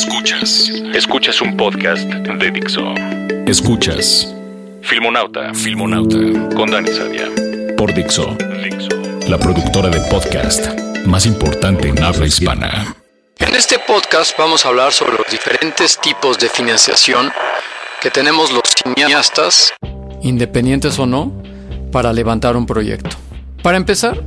Escuchas. Escuchas un podcast de Dixo. Escuchas. Filmonauta. Filmonauta. Con Dani Sadia. Por Dixo. Dixo. La productora de podcast más importante en habla hispana. En este podcast vamos a hablar sobre los diferentes tipos de financiación que tenemos los cineastas, independientes o no, para levantar un proyecto. Para empezar,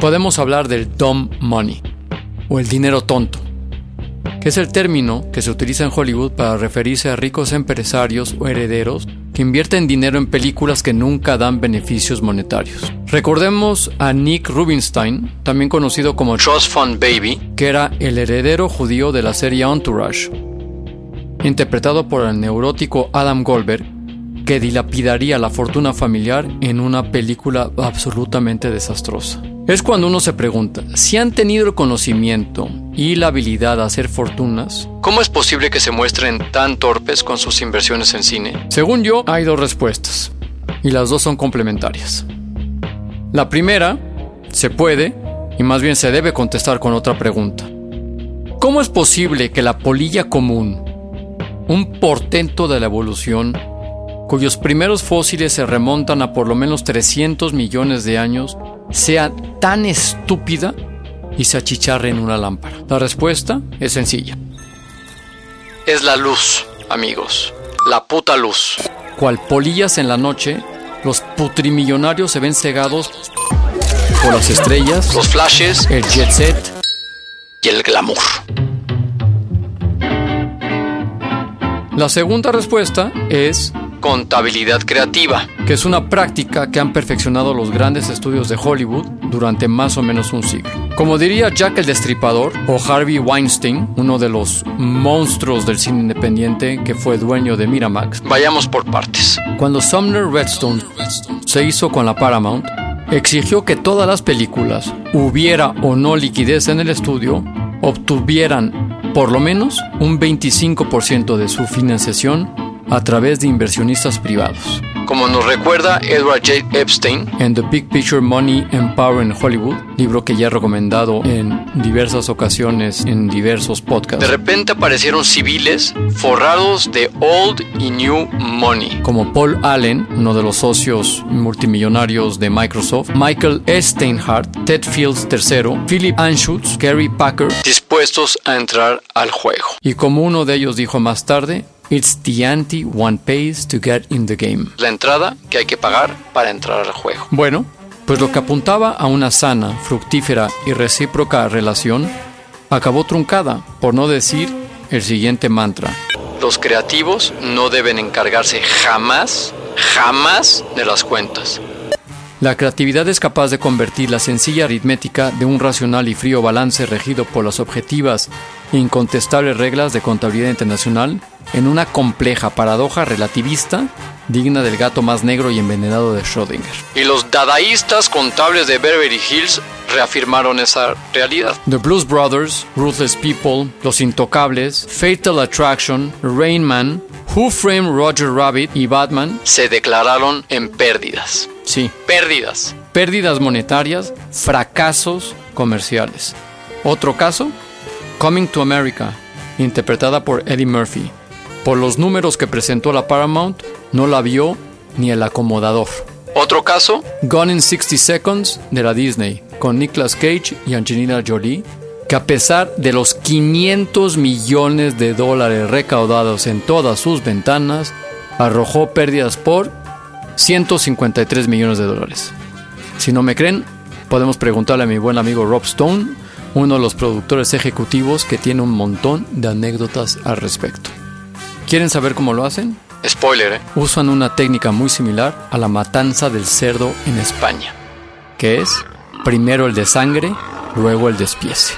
podemos hablar del dumb money o el dinero tonto es el término que se utiliza en Hollywood para referirse a ricos empresarios o herederos que invierten dinero en películas que nunca dan beneficios monetarios. Recordemos a Nick Rubinstein, también conocido como Trust Fund Baby, que era el heredero judío de la serie Entourage, interpretado por el neurótico Adam Goldberg, que dilapidaría la fortuna familiar en una película absolutamente desastrosa. Es cuando uno se pregunta, si han tenido el conocimiento y la habilidad de hacer fortunas, ¿cómo es posible que se muestren tan torpes con sus inversiones en cine? Según yo, hay dos respuestas, y las dos son complementarias. La primera, se puede, y más bien se debe contestar con otra pregunta. ¿Cómo es posible que la polilla común, un portento de la evolución, cuyos primeros fósiles se remontan a por lo menos 300 millones de años, sea tan estúpida y se achicharre en una lámpara? La respuesta es sencilla. Es la luz, amigos. La puta luz. Cual polillas en la noche, los putrimillonarios se ven cegados por las estrellas, los flashes, el jet set y el glamour. La segunda respuesta es contabilidad creativa, que es una práctica que han perfeccionado los grandes estudios de Hollywood durante más o menos un siglo. Como diría Jack el Destripador o Harvey Weinstein, uno de los monstruos del cine independiente que fue dueño de Miramax, vayamos por partes. Cuando Sumner Redstone se hizo con la Paramount, exigió que todas las películas, hubiera o no liquidez en el estudio, obtuvieran por lo menos un 25% de su financiación a través de inversionistas privados. Como nos recuerda Edward J. Epstein en The Big Picture Money and Power in Hollywood, libro que ya he recomendado en diversas ocasiones en diversos podcasts. De repente aparecieron civiles forrados de old y new money. Como Paul Allen, uno de los socios multimillonarios de Microsoft, Michael Steinhardt, Ted Fields III, Philip Anschutz, Gary Packer, dispuestos a entrar al juego. Y como uno de ellos dijo más tarde, It's the ante one pays to get in the game. La entrada que hay que pagar para entrar al juego. Bueno, pues lo que apuntaba a una sana, fructífera y recíproca relación acabó truncada, por no decir el siguiente mantra. Los creativos no deben encargarse jamás, jamás de las cuentas. La creatividad es capaz de convertir la sencilla aritmética de un racional y frío balance regido por las objetivas e incontestables reglas de contabilidad internacional en una compleja paradoja relativista digna del gato más negro y envenenado de Schrödinger. Y los dadaístas contables de Beverly Hills reafirmaron esa realidad. The Blues Brothers, Ruthless People, Los Intocables, Fatal Attraction, Rain Man, Who Framed Roger Rabbit y Batman se declararon en pérdidas. Sí, pérdidas. Pérdidas monetarias, fracasos comerciales. Otro caso, Coming to America, interpretada por Eddie Murphy. Por los números que presentó la Paramount, no la vio ni el acomodador. Otro caso, Gone in 60 Seconds de la Disney, con Nicolas Cage y Angelina Jolie, que a pesar de los 500 millones de dólares recaudados en todas sus ventanas, arrojó pérdidas por 153 millones de dólares. Si no me creen, Podemos preguntarle a mi buen amigo Rob Stone, uno de los productores ejecutivos que tiene un montón de anécdotas al respecto. ¿Quieren saber cómo lo hacen? Spoiler, ¿eh? Usan una técnica muy similar a la matanza del cerdo en España, que es primero el de sangre, luego el despiece.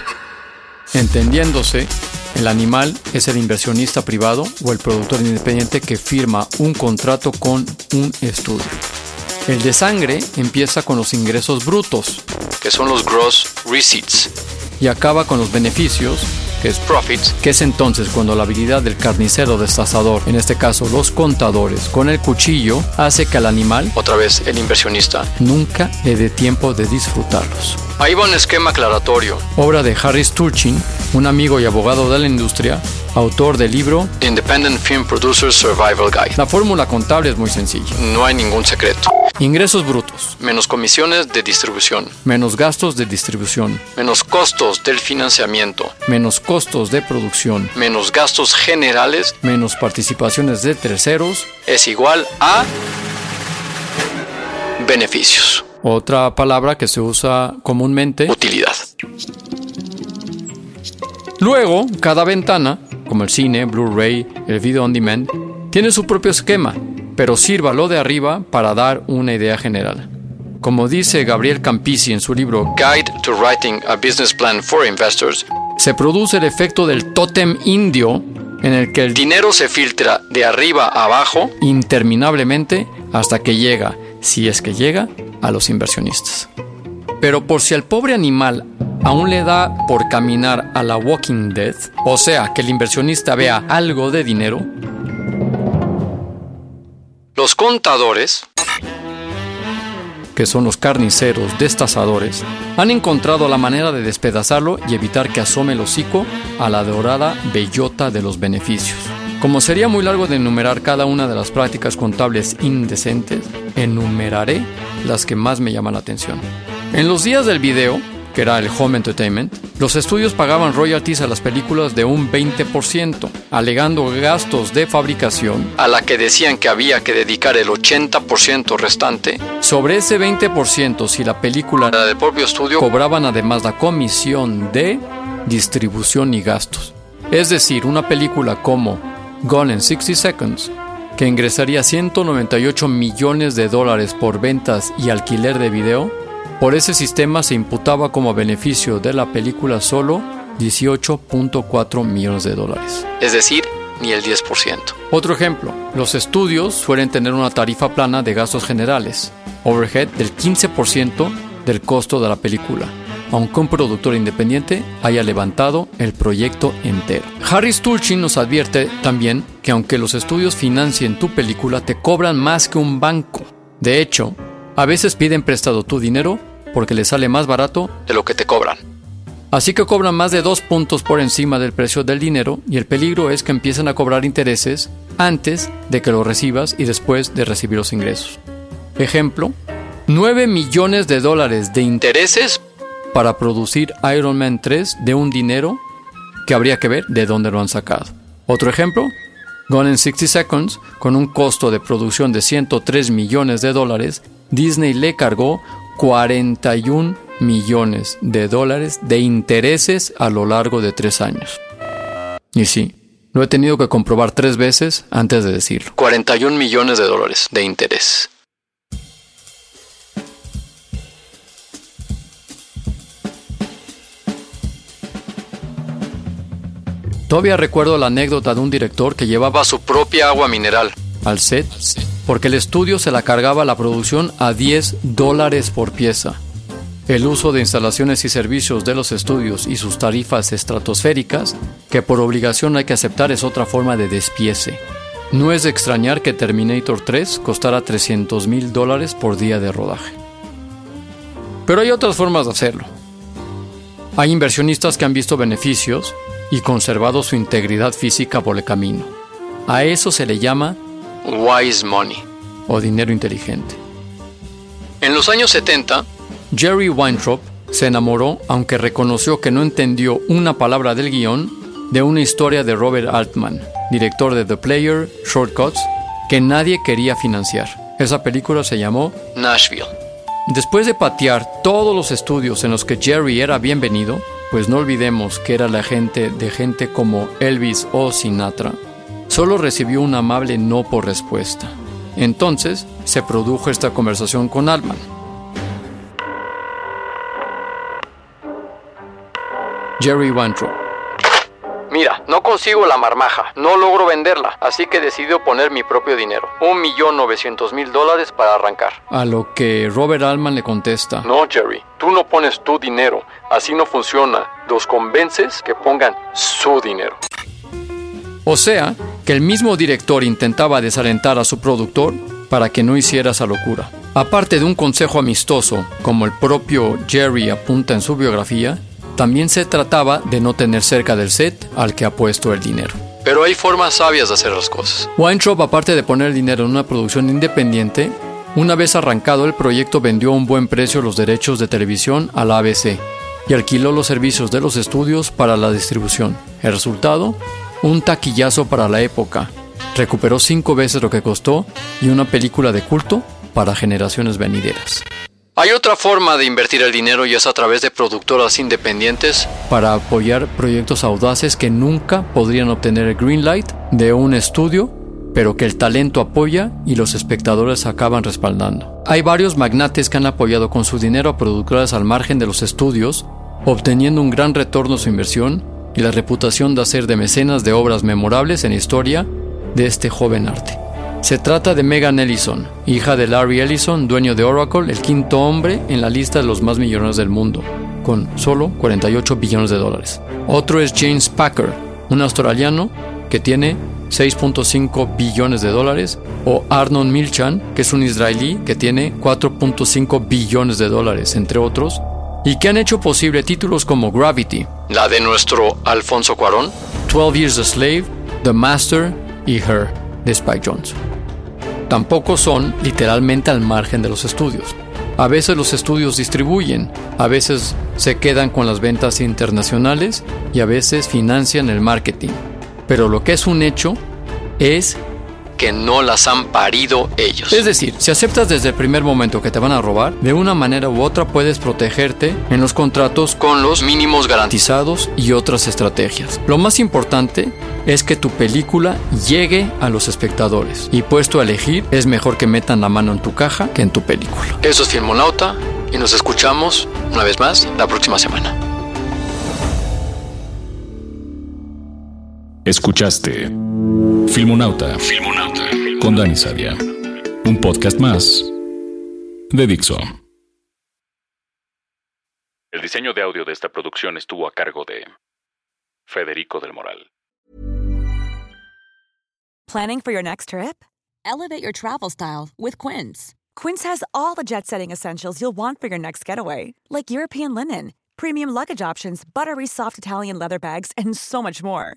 Entendiéndose, el animal es el inversionista privado o el productor independiente que firma un contrato con un estudio. El de sangre empieza con los ingresos brutos, que son los gross receipts, y acaba con los beneficios, que es entonces cuando la habilidad del carnicero destazador, en este caso los contadores, con el cuchillo, hace que al animal, otra vez el inversionista, nunca le dé tiempo de disfrutarlos. Ahí va un esquema aclaratorio. Obra de Harry Sturchin, un amigo y abogado de la industria, autor del libro Independent Film Producer Survival Guide. La fórmula contable es muy sencilla. No hay ningún secreto. Ingresos brutos. Menos comisiones de distribución. Menos gastos de distribución. Menos costos del financiamiento. Menos costos de producción. Menos gastos generales. Menos participaciones de terceros. Es igual a beneficios. Otra palabra que se usa comúnmente. Utilidad. Luego, cada ventana, como el cine, Blu-ray, el video on demand, tiene su propio esquema, pero sirva lo de arriba para dar una idea general. Como dice Gabriel Campisi en su libro Guide to Writing a Business Plan for Investors, se produce el efecto del tótem indio en el que el dinero se filtra de arriba a abajo interminablemente hasta que llega, si es que llega, a los inversionistas. Pero por si al pobre animal aún le da por caminar a la Walking Dead, o sea, que el inversionista vea algo de dinero, los contadores, que son los carniceros destazadores, han encontrado la manera de despedazarlo y evitar que asome el hocico a la dorada bellota de los beneficios. Como sería muy largo de enumerar cada una de las prácticas contables indecentes, enumeraré las que más me llaman la atención. En los días del video, que era el home entertainment, los estudios pagaban royalties a las películas de un 20%, alegando gastos de fabricación, a la que decían que había que dedicar el 80% restante. Sobre ese 20%, si la película era del propio estudio, cobraban además la comisión de distribución y gastos. Es decir, una película como Gone in 60 Seconds, que ingresaría 198 millones de dólares por ventas y alquiler de video, por ese sistema se imputaba como beneficio de la película solo 18.4 millones de dólares. Es decir, ni el 10%. Otro ejemplo, los estudios suelen tener una tarifa plana de gastos generales, overhead del 15% del costo de la película, aunque un productor independiente haya levantado el proyecto entero. Harry Sturchin nos advierte también que aunque los estudios financien tu película, te cobran más que un banco. De hecho, a veces piden prestado tu dinero porque les sale más barato de lo que te cobran. Así que cobran más de dos puntos por encima del precio del dinero y el peligro es que empiezan a cobrar intereses antes de que lo recibas y después de recibir los ingresos. Ejemplo, 9 millones de dólares de intereses para producir Iron Man 3 de un dinero que habría que ver de dónde lo han sacado. Otro ejemplo, Gone in 60 Seconds, con un costo de producción de 103 millones de dólares, Disney le cargó 41 millones de dólares de intereses a lo largo de tres años. Y sí, lo he tenido que comprobar tres veces antes de decirlo. 41 millones de dólares de interés. Todavía recuerdo la anécdota de un director que llevaba su propia agua mineral al set porque el estudio se la cargaba la producción a 10 dólares por pieza. El uso de instalaciones y servicios de los estudios y sus tarifas estratosféricas, que por obligación hay que aceptar, es otra forma de despiece. No es de extrañar que Terminator 3 costara 300 mil dólares por día de rodaje. Pero hay otras formas de hacerlo. Hay inversionistas que han visto beneficios y conservado su integridad física por el camino. A eso se le llama wise money o dinero inteligente. En los años 70, Jerry Weintraub se enamoró, aunque reconoció que no entendió una palabra del guion, de una historia de Robert Altman, director de The Player, Shortcuts, que nadie quería financiar. Esa película se llamó Nashville. Después de patear todos los estudios en los que Jerry era bienvenido, pues no olvidemos que era la gente de gente como Elvis o Sinatra, solo recibió un amable no por respuesta. Entonces se produjo esta conversación con Altman. Jerry Weintraub. Mira, no consigo la marmaja, no logro venderla, así que decido poner mi propio dinero. Un millón novecientos mil dólares para arrancar. A lo que Robert Altman le contesta. No, Jerry, tú no pones tu dinero, así no funciona. Los convences que pongan su dinero. O sea, que el mismo director intentaba desalentar a su productor para que no hiciera esa locura. Aparte de un consejo amistoso, como el propio Jerry apunta en su biografía, también se trataba de no tener cerca del set al que ha puesto el dinero. Pero hay formas sabias de hacer las cosas. Weintraub, aparte de poner el dinero en una producción independiente, una vez arrancado el proyecto vendió a un buen precio los derechos de televisión a la ABC y alquiló los servicios de los estudios para la distribución. El resultado, un taquillazo para la época. Recuperó cinco veces lo que costó y una película de culto para generaciones venideras. Hay otra forma de invertir el dinero y es a través de productoras independientes. Para apoyar proyectos audaces que nunca podrían obtener el green light de un estudio, pero que el talento apoya y los espectadores acaban respaldando. Hay varios magnates que han apoyado con su dinero a productoras al margen de los estudios, obteniendo un gran retorno a su inversión y la reputación de hacer de mecenas de obras memorables en historia de este joven arte. Se trata de Megan Ellison, hija de Larry Ellison, dueño de Oracle, el quinto hombre en la lista de los más millonarios del mundo, con solo 48 billones de dólares. Otro es James Packer, un australiano que tiene 6.5 billones de dólares, o Arnon Milchan, que es un israelí que tiene 4.5 billones de dólares, entre otros, y que han hecho posible títulos como Gravity, la de nuestro Alfonso Cuarón, 12 Years a Slave, The Master y Her, de Spike Jones tampoco son literalmente al margen de los estudios. A veces los estudios distribuyen, a veces se quedan con las ventas internacionales y a veces financian el marketing. Pero lo que es un hecho es que no las han parido ellos. Es decir, si aceptas desde el primer momento que te van a robar, de una manera u otra puedes protegerte en los contratos con los mínimos garantizados y otras estrategias. Lo más importante es que tu película llegue a los espectadores y puesto a elegir es mejor que metan la mano en tu caja que en tu película. Eso es Filmonauta y nos escuchamos una vez más la próxima semana. Escuchaste Filmonauta, Filmonauta con Dani Sadia. Un podcast más de Dixo. El diseño de audio de esta producción estuvo a cargo de Federico del Moral. Planning for your next trip? Elevate your travel style with Quince. Quince has all the jet-setting essentials you'll want for your next getaway, like European linen, premium luggage options, buttery soft Italian leather bags, and so much more